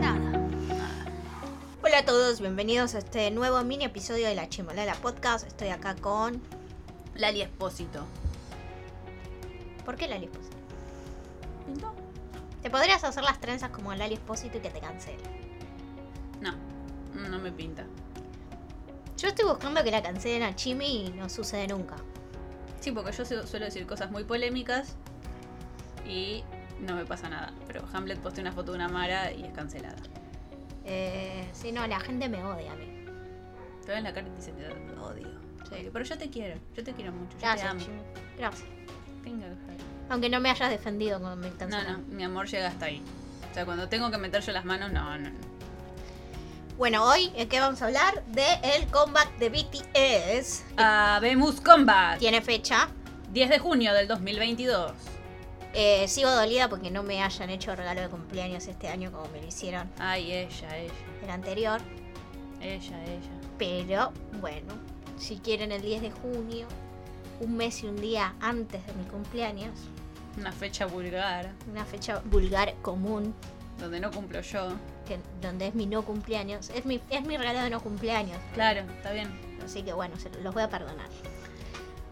Nada. Hola a todos, bienvenidos a este nuevo mini episodio de la Chimolala Podcast. Estoy acá con. Lali Espósito. ¿Por qué Lali Espósito? ¿Pintó? Te podrías hacer las trenzas como Lali Espósito y que te cancele. No, no me pinta. Yo estoy buscando que la cancelen a Chimi y no sucede nunca. Sí, porque yo su- suelo decir cosas muy polémicas y no me pasa nada. Pero Hamlet posteó una foto de una Mara y es cancelada. Eh, sí, no, la gente me odia a mí. Te ves en la cara y te dice, "Te odio. Sí. Pero yo te quiero, yo te quiero mucho, yo te Gracias, amo. Chimi. Gracias. Tenga. Aunque no me hayas defendido cuando me No, cancelaron. no, mi amor llega hasta ahí. O sea, cuando tengo que meter yo las manos, no, no. no. Bueno, hoy es que vamos a hablar de el comeback de BTS. Habemos Combat. Tiene fecha. 10 de junio del 2022. Eh, sigo dolida porque no me hayan hecho regalo de cumpleaños este año como me lo hicieron Ay, ella, ella, el anterior. ella, ella. Pero bueno, si quieren el 10 de junio, un mes y un día antes de mi cumpleaños, Una fecha vulgar una fecha vulgar común, donde no cumplo yo. que, donde es mi no cumpleaños, es mi, es mi regalo de no cumpleaños. Claro, está bien. Así que bueno, se los voy a perdonar.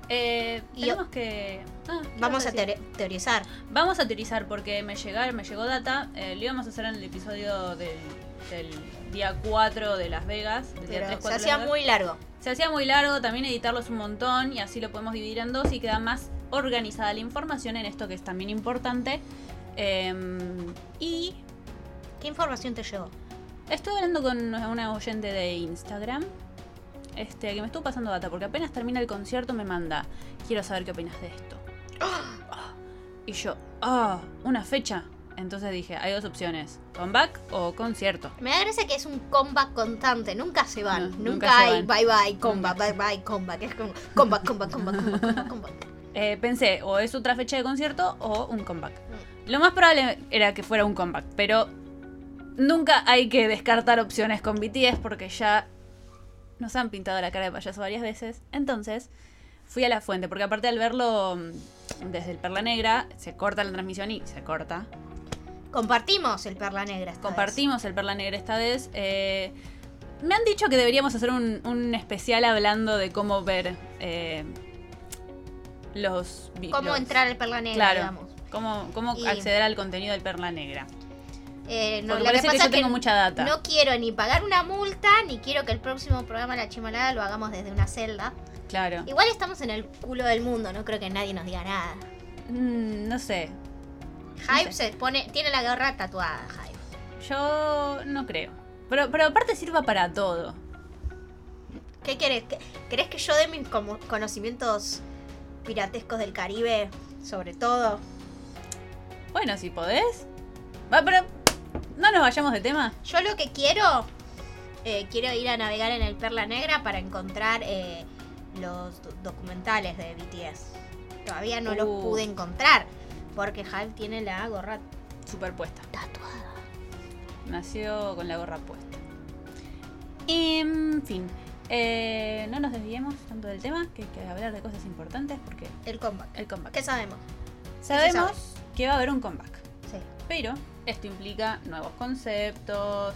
Eh, Y que. ah, ¿qué Vamos a teorizar. Vamos a teorizar porque me llegar, me llegó data. eh, lo íbamos a hacer en el episodio del, del día 4 de Las Vegas. Del día Pero 3, se 4 de hacía muy largo. Se hacía muy largo, también editarlo es un montón y así lo podemos dividir en dos y queda más organizada la información en esto que es también importante. Em, y ¿Qué información te llegó? Estuve hablando con una oyente de Instagram. Este, que me estuvo pasando data, porque apenas termina el concierto me manda. Quiero saber qué opinas de esto. Ah. Y yo, ah, una fecha. Entonces dije, hay dos opciones: comeback o concierto. Me da gracia que es un comeback constante, nunca se van. No, nunca, hay van. bye bye, comeback, bye bye, comeback. Es como comeback, comeback, comeback, comeback, comeback, comeback. Eh, pensé, o es otra fecha de concierto o un comeback. Lo más probable era que fuera un comeback, pero nunca hay que descartar opciones con BTS porque ya nos han pintado la cara de payaso varias veces. Entonces fui a la fuente, porque aparte al verlo mm, desde el Perla Negra, se corta la transmisión y se corta. Compartimos el Perla Negra. esta vez. Compartimos el Perla Negra esta vez. eh, me han dicho que deberíamos hacer un, un especial hablando de cómo ver eh, los... Cómo los- entrar al Perla Negra, Claro. digamos. Cómo, cómo Y- acceder al contenido del Perla Negra. Eh, no, Porque lo que parece que pasa yo es que tengo mucha data. no quiero ni pagar una multa, ni quiero que el próximo programa La Chimalada lo hagamos desde una celda. Claro. Igual estamos en el culo del mundo, no creo que nadie nos diga nada. Mm, no sé. Hype sé. se pone, tiene la gorra tatuada, Hype. Yo no creo. Pero, pero aparte sirva para todo. ¿Qué querés? ¿Qué- ¿Querés que yo dé mis conocimientos piratescos del Caribe sobre todo? Bueno, si podés. Va, pero no nos vayamos de tema. Yo lo que quiero, eh, quiero ir a navegar en el Perla Negra para encontrar eh, los do- documentales de BTS. Todavía no los Uh. pude encontrar porque Hype tiene la gorra Superpuesta. tatuada. Nació con la gorra puesta. En fin. eh, no nos desviemos tanto del tema, que hay que hablar de cosas importantes porque El comeback. el comeback. ¿Qué sabemos? Sabemos sabe? que va a haber un comeback. Sí. Pero esto implica nuevos conceptos,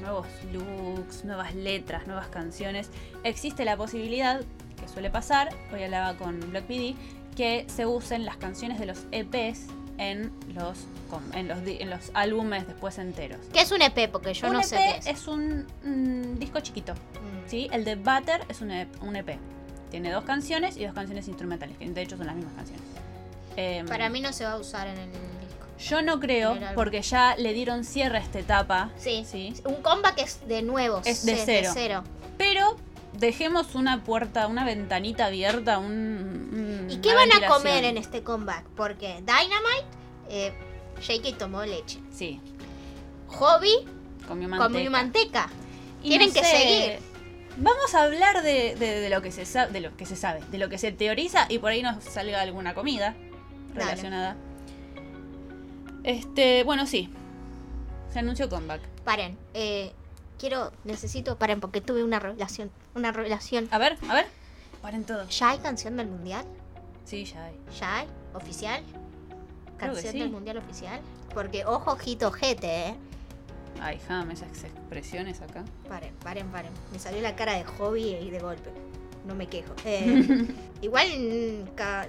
nuevos looks, nuevas letras, nuevas canciones. Existe la posibilidad, que suele pasar, hoy hablaba con Black PD, que se usen las canciones de los EPs en los, en los, di- en los álbumes después enteros. ¿Qué es un EP? Porque yo un no EP sé qué es. es un mm, disco chiquito. Mm. ¿sí? El de Butter es un EP, un EP. Tiene dos canciones y dos canciones instrumentales, que de hecho son las mismas canciones. Em, Para mí no se va a usar en el. Yo no creo, porque ya le dieron cierre a esta etapa. Sí. Sí. Un comeback es de nuevo. Es de cero. Pero dejemos una puerta, una ventanita abierta, un. un- ¿Y qué van a comer en este comeback? Porque Dynamite, eh, Shakey tomó leche. Sí, Hobby comió manteca. comió manteca. Y Tienen no que seguir. Vamos a hablar de, de- de lo que se sabe, de lo que se sabe, de lo que se teoriza y por ahí nos salga alguna comida Dale. Este, bueno, sí. Se anunció comeback. Paren, eh, quiero, necesito, paren, porque tuve una revelación. Una revelación. A ver, a ver. Paren todos. ¿Ya hay canción del mundial? Sí, ya hay. ¿Ya hay? ¿Oficial? Creo canción sí. del mundial oficial. Porque ojo, ojito, ojete, eh. Ay, jame esas expresiones acá. Paren, paren, paren. Me salió la cara de hobby y de golpe. No me quejo. Eh, igual. mm, ca-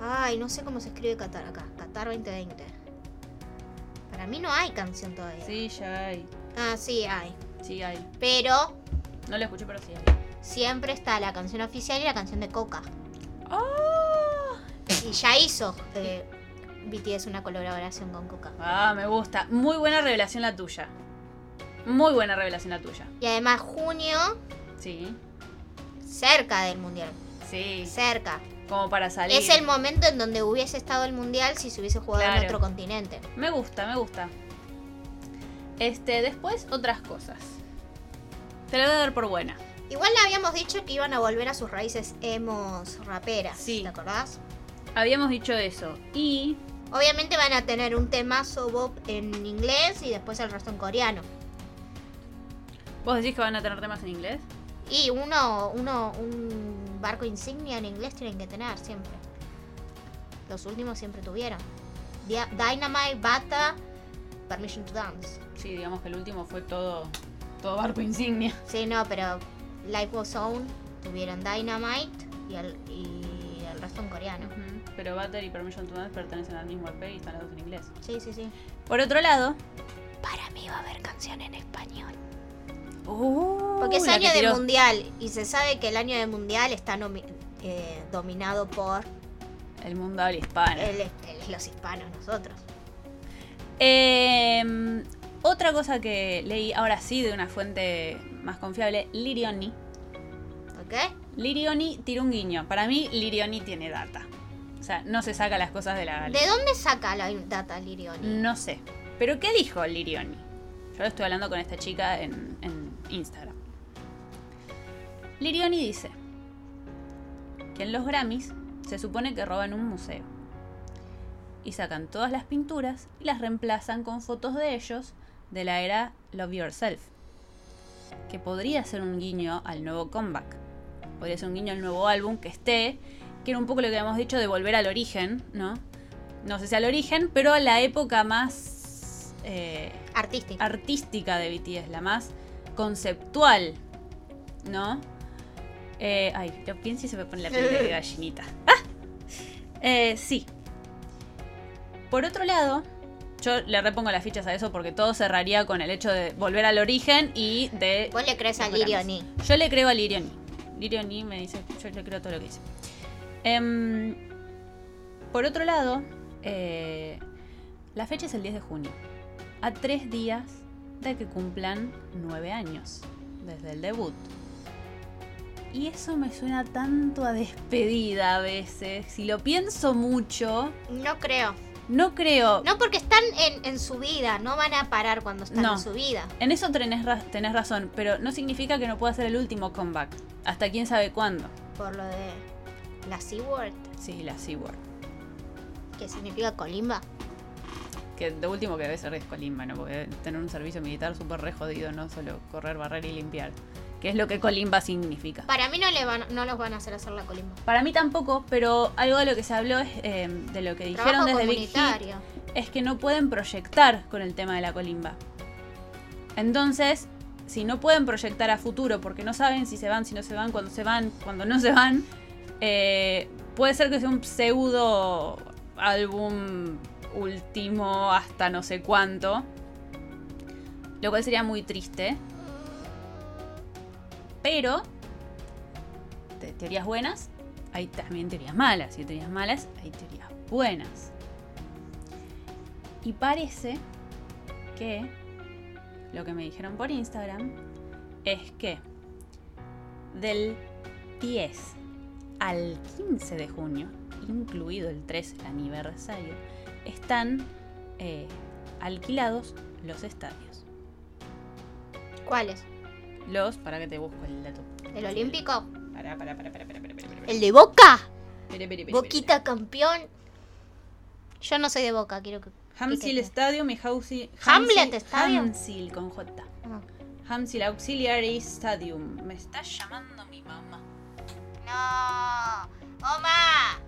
Ay, no sé cómo se escribe Qatar acá. Qatar 2020. Para mí no hay canción todavía. Sí, ya hay. Ah, sí hay. Sí hay. Pero No la escuché, pero sí hay. siempre está la canción oficial y la canción de Coca. ¡Oh! Y ya hizo eh, BTS una colaboración con Coca. Ah, me gusta. Muy buena revelación la tuya. Muy buena revelación la tuya. Y además junio, Sí. cerca del mundial. Sí. Cerca. Como para salir. Es el momento en donde hubiese estado el mundial si se hubiese jugado en otro continente. Me gusta, me gusta. Este, después otras cosas. Te la voy a dar por buena. Igual le habíamos dicho que iban a volver a sus raíces emos raperas. Sí. ¿Te acordás? Habíamos dicho eso. Y Obviamente van a tener un temazo Bob en inglés y después el resto en coreano. vos decís que van a tener temas en inglés. Y uno, uno, un barco insignia en inglés tienen que tener siempre. Los últimos siempre tuvieron. Dia- Dynamite, Bata, Permission to Dance. Sí, digamos que el último fue todo, todo barco insignia. Sí, no, pero Life Was On tuvieron Dynamite y el, y el resto en coreano. Pero Butter y Permission to Dance pertenecen al mismo EP y están los dos en inglés. Sí, sí, sí. Por otro lado. Para mí va a haber canción en español. Uh, Porque es año de mundial y se sabe que el año de mundial está eh, dominado por El mundo habla hispano. el- el- los hispanos, nosotros. Em, otra cosa que leí, ahora sí, de una fuente más confiable, Lirioni. ¿Ok? Lirioni tiró un guiño. Para mí, Lirioni tiene data. O sea, no se saca las cosas de la ¿De dónde saca la data Lirioni? No sé. ¿Pero qué dijo Lirioni? Yo lo estoy hablando con esta chica en, en Instagram. Lirioni dice que en los Grammys se supone que roban un museo. Y sacan todas las pinturas y las reemplazan con fotos de ellos de la era Love Yourself. Que podría ser un guiño al nuevo comeback. Podría ser un guiño al nuevo álbum que esté. Que era un poco lo que habíamos dicho de volver al origen, ¿no? no sé si al origen, pero a la época más eh, Artística. artística de BTS, la más conceptual, ¿no? Eh, ay, lo pienso y se me pone la piel de gallinita. ¡Ah! Eh, sí. Por otro lado, yo le repongo las fichas a eso porque todo cerraría con el hecho de volver al origen y de... Vos le crees a. Lirioni. Yo le creo a Lirioni. Lirioni me dice, yo le creo todo lo que dice. Em, por otro lado, eh, la fecha es el 10 de junio. A tres días de que cumplan nueve años desde el debut. Y eso me suena tanto a despedida a veces. Si lo pienso mucho, No creo. no creo. No, porque están en, en su vida. No van a parar cuando están No. en su vida. En eso tenés, tenés razón, pero no significa que no pueda ser el último comeback. Hasta quién sabe cuándo. Por lo de la C-word, Sí, la SeaWorld. que significa colimba. Que de último que debe ser es Colimba, ¿no? Porque tener un servicio militar súper re jodido, no solo correr, barrer y limpiar. Que es lo que Colimba significa. Para mí no, le van, no los van a hacer hacer la colimba. Para mí tampoco, pero algo de lo que se habló es eh, de lo que dijeron Trabajo desde Big Hit es que no pueden proyectar con el tema de la colimba. Entonces, si no pueden proyectar a futuro porque no saben si se van, si no se van, cuando se van, cuando no se van, eh, puede ser que sea un pseudo álbum último hasta no sé cuánto. Lo cual sería muy triste. Pero, de teorías buenas, hay también teorías malas. Y teorías malas, hay teorías buenas. Y parece que lo que me dijeron por Instagram es que del 10 al 15 de junio, incluido el 3 aniversario, están eh, alquilados los estadios. ¿Cuáles? Los, para que te busco el dato. ¿El olímpico? Pará, pará, pará, pará, pará, pará, pará. ¿El de Boca? Pere, pere, pere, Boquita campeón. Yo no soy de Boca, quiero que... Hamsil. Stadium y Hausi- Hamlet Stadium. Hamsil con J. Ah. Hamsil Auxiliary Stadium. Me está llamando mi mamá. No. ¡Oma!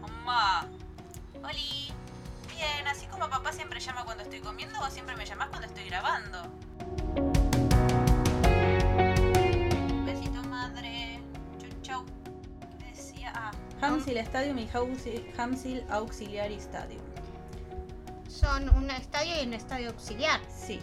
Mamá. Así como papá siempre llama cuando estoy comiendo, vos siempre me llamás cuando estoy grabando. Besito madre. Chau chau. ¿Qué decía? Ah, Hamsil Stadium y Hamsil, Hamsil Auxiliary Stadium. Son un estadio y un estadio auxiliar. Sí.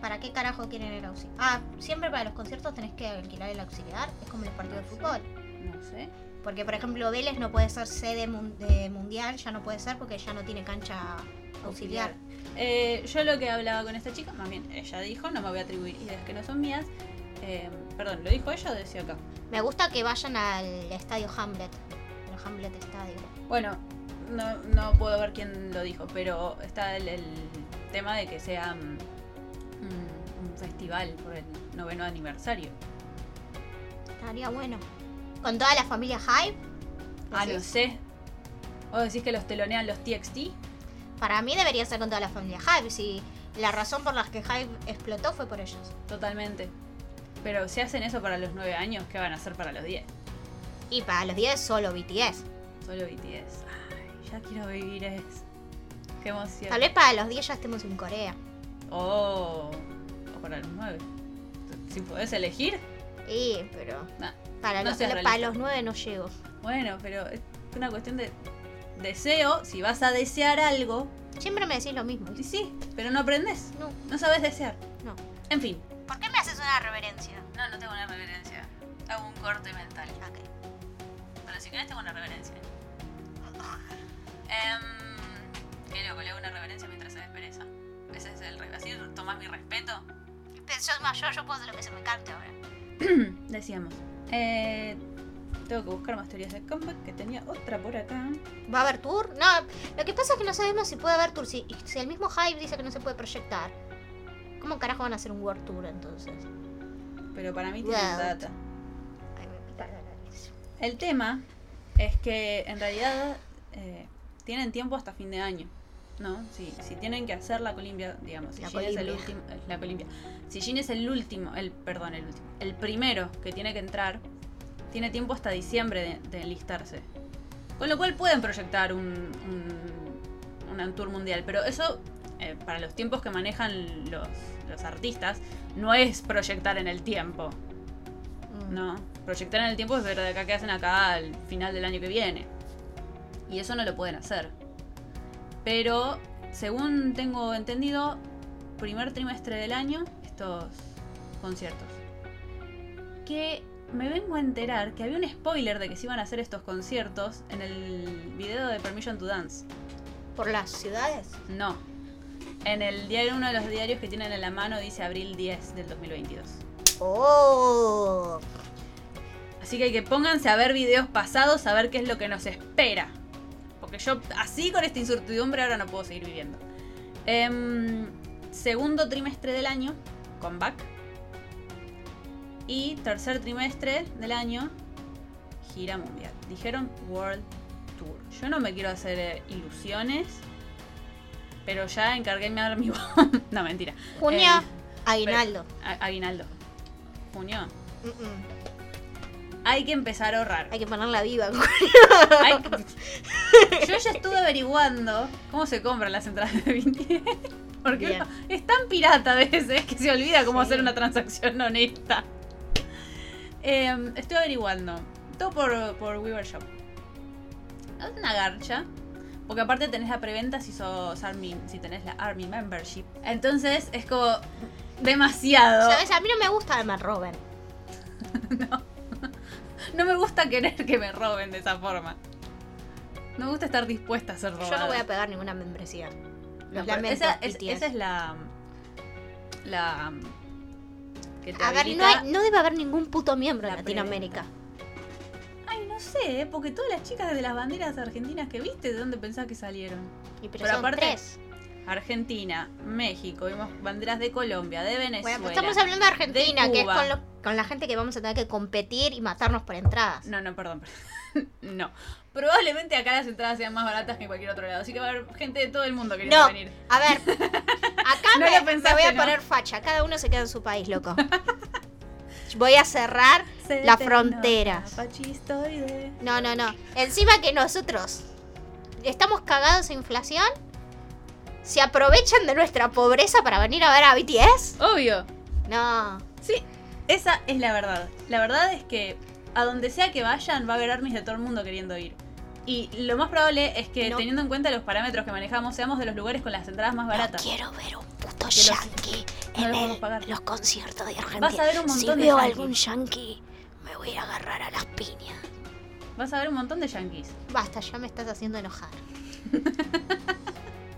¿Para qué carajo quieren el auxiliar? Ah, siempre para los conciertos tenés que alquilar el auxiliar. Es como los partidos de fútbol. No sé. Porque, por ejemplo, Vélez no puede ser sede mun- de mundial, ya no puede ser porque ya no tiene cancha auxiliar. Eh, yo lo que hablaba con esta chica, más bien ella dijo, no me voy a atribuir ideas que no son mías. Eh, perdón, ¿lo dijo ella o decía acá? Me gusta que vayan al estadio Hamlet. El Hamlet Estadio. Bueno, no, no puedo ver quién lo dijo, pero está el, el tema de que sea mm, un, un festival por el noveno aniversario. Estaría bueno. Con toda la familia Hype. Ah, no sé. ¿Vos decís que los telonean los TXT? Para mí debería ser con toda la familia Hype. Si la razón por la que Hype explotó fue por ellos. Totalmente. Pero si hacen eso para los 9 años, ¿qué van a hacer para los 10? Y para los 10 solo BTS. Solo BTS. Ay, ya quiero vivir eso. Qué emoción. Tal vez para los 10 ya estemos en Corea. Oh, o para los 9. Si podés elegir. Sí, pero Nah. Para, No los, seas para los 9 no llego. Bueno, pero es una cuestión de deseo. Si vas a desear algo, Siempre me decís lo mismo. y sí, pero no aprendes. No, No sabes desear. no. En fin. ¿Por qué me haces una reverencia? No, no tengo una reverencia. Hago un corte mental. Ok. Pero si querés tengo una reverencia. Em, qué loco, le hago una reverencia mientras se despereza. Ese es el Así tomás mi respeto. Pero yo, más yo, yo puedo hacer lo que se me cante ahora. Decíamos. Eh, tengo que buscar más teorías de comeback, que tenía otra por acá. ¿Va a haber tour? No, lo que pasa es que no sabemos si puede haber tour. Si, si el mismo Hype dice que no se puede proyectar, ¿cómo carajo van a hacer un World Tour entonces? Pero para mí tiene data. Ay, me. El tema es que en realidad eh, tienen tiempo hasta fin de año. ¿No? Si, si tienen que hacer la colimbia, digamos, si La Jin es el último. eh, La colimbia. Si Jin es el último, el, perdón, el último. El primero que tiene que entrar, tiene tiempo hasta diciembre de, de enlistarse. Con lo cual pueden proyectar un, un, una tour mundial. Pero eso, eh, para los tiempos que manejan los, los artistas, no es proyectar en el tiempo. Mm. No, proyectar en el tiempo es ver de acá que hacen acá al final del año que viene. Y eso no lo pueden hacer. Pero, según tengo entendido, primer trimestre del año, estos conciertos. Que me vengo a enterar que había un spoiler de que se iban a hacer estos conciertos en el video de Permission to Dance. ¿Por las ciudades? No. En el diario, uno de los diarios que tienen en la mano dice abril 10 del 2022. ¡Oh! Así que, que pónganse a ver videos pasados a ver qué es lo que nos espera. Porque yo así con esta incertidumbre ahora no puedo seguir viviendo. Em, segundo trimestre del año, comeback. Y tercer trimestre del año, gira mundial. Dijeron World Tour. Yo no me quiero hacer eh, ilusiones. Pero ya encargué mi mi No, mentira. Junio, Eh, aguinaldo. A- Aguinaldo. Junio. Mm, mm. Hay que empezar a ahorrar. Hay que ponerla viva. Ay, yo ya estuve averiguando cómo se compran las entradas de BTS. Porque Bien. uno es tan pirata a veces que se olvida cómo Sí. hacer una transacción honesta. Eh, estoy averiguando. Todo por, por Weaver Shop. Es una garcha. Porque aparte tenés la preventa si sos Army, si tenés la Army Membership. Entonces es como demasiado. ¿Sabes? A mí no me gusta que me roben. No me gusta querer que me roben de esa forma. No me gusta estar dispuesta a ser robada. Yo no voy a pegar ninguna membresía. No, Los lamento, esa, es, BTS. esa es la. La. Que te no, hay- no debe haber ningún puto miembro en La Latinoamérica. Ay, no sé, porque todas las chicas de las banderas argentinas que viste, ¿de dónde pensás que salieron? Y pero, Pero son aparte- tres. Argentina, México, vimos banderas de Colombia, de Venezuela. Bueno, pues estamos hablando de Argentina, de que es con, lo- con la gente que vamos a tener que competir y matarnos por entradas. No, no, perdón. perdón. no. Probablemente acá las entradas sean más baratas que en cualquier otro lado. Así que va a haber gente de todo el mundo queriendo No, venir. a ver, acá No me, pensaste, voy a ¿no? poner facha. Cada uno se queda en su país, loco. Voy a cerrar Se las te fronteras. No, no, no. Encima que nosotros estamos cagados en inflación ¿Se aprovechan de nuestra pobreza para venir a ver a BTS? Obvio. No. Sí, esa es la verdad. La verdad es que a donde sea que vayan va a haber armies de todo el mundo queriendo ir. Y lo más probable es que, No. teniendo en cuenta los parámetros que manejamos, seamos de los lugares con las entradas más baratas. quiero ver un puto los- yankee no en el- pagar. los conciertos de Argentina. Vas a ver un si montón de veo yankee. algún yankee, me voy a agarrar a las piñas. Vas a ver un montón de yankees. Basta, ya me estás haciendo enojar.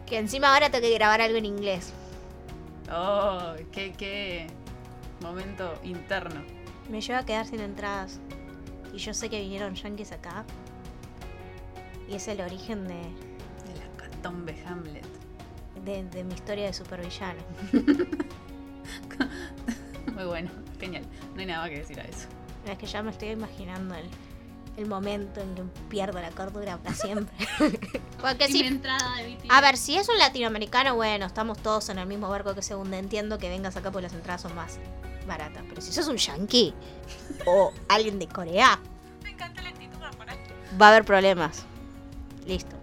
que encima ahora tengo que grabar algo en inglés. Oh, qué, qué momento interno. Me lleva a quedar sin entradas. Y yo sé que vinieron yankees acá. Y es el origen de, De la catombe Hamlet. de, de mi historia de supervillano. Muy bueno, genial. No hay nada más que decir a eso. Es que ya me estoy imaginando el, el momento en que pierdo la cordura para siempre. Porque si entrada de BTS. A ver, si es un latinoamericano, bueno, estamos todos en el mismo barco que se hunde. Entiendo que vengas acá porque las entradas son más baratas. Pero si sos un yankee o alguien de Corea, Me encanta la actitud va a haber problemas. Listo.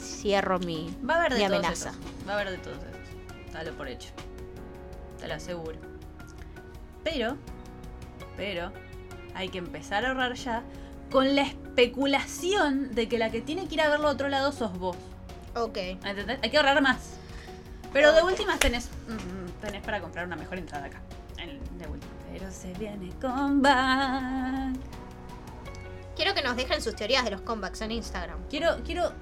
Cierro mi. Va a haber de Mi todos amenaza. esos. Va a haber de todos esos. Dalo por hecho. Te lo aseguro. Pero, pero, hay que empezar a ahorrar ya con la especulación de que la que tiene que ir a verlo a otro lado sos vos. Ok. ¿Entendés? Hay que ahorrar más. Pero de últimas tenés, mm, tenés para comprar una mejor entrada acá. De última. Pero se viene con back. Quiero que nos dejen sus teorías de los comebacks en Instagram. Quiero, quiero,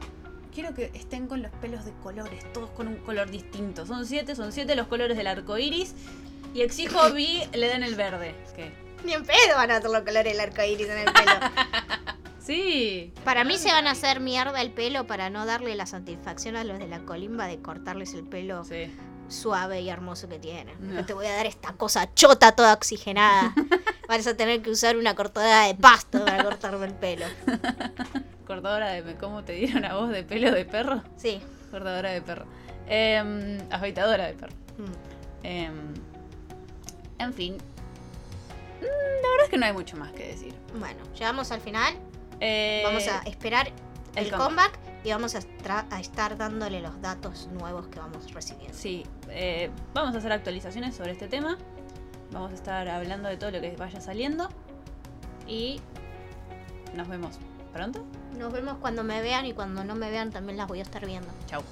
quiero que estén con los pelos de colores, todos con un color distinto. Son siete, son siete los colores del arco iris. Y exijo vi le den el verde. ¿Qué? Ni en pedo van a hacer los colores del arco iris en el pelo. Sí. para mí se van a hacer mierda el pelo para no darle la satisfacción a los de la colimba de cortarles el pelo Sí. suave y hermoso que tienen. No. Te voy a dar esta cosa chota toda oxigenada. Vas a tener que usar una cortadora de pasto para cortarme el pelo. Cortadora de. ¿Cómo te dieron a vos de pelo de perro? Sí. Cortadora de perro. Em, afeitadora de perro. Mm. Em, en fin. Mm, La verdad es que no hay mucho más que decir. Bueno, llegamos al final. Eh, Vamos a esperar el, el comeback y vamos a, a estar dándole los datos nuevos que vamos recibiendo. Sí, eh, vamos a hacer actualizaciones sobre este tema. Vamos a estar hablando de todo lo que vaya saliendo. Y nos vemos pronto. Nos vemos cuando me vean y cuando no me vean también las voy a estar viendo. Chau.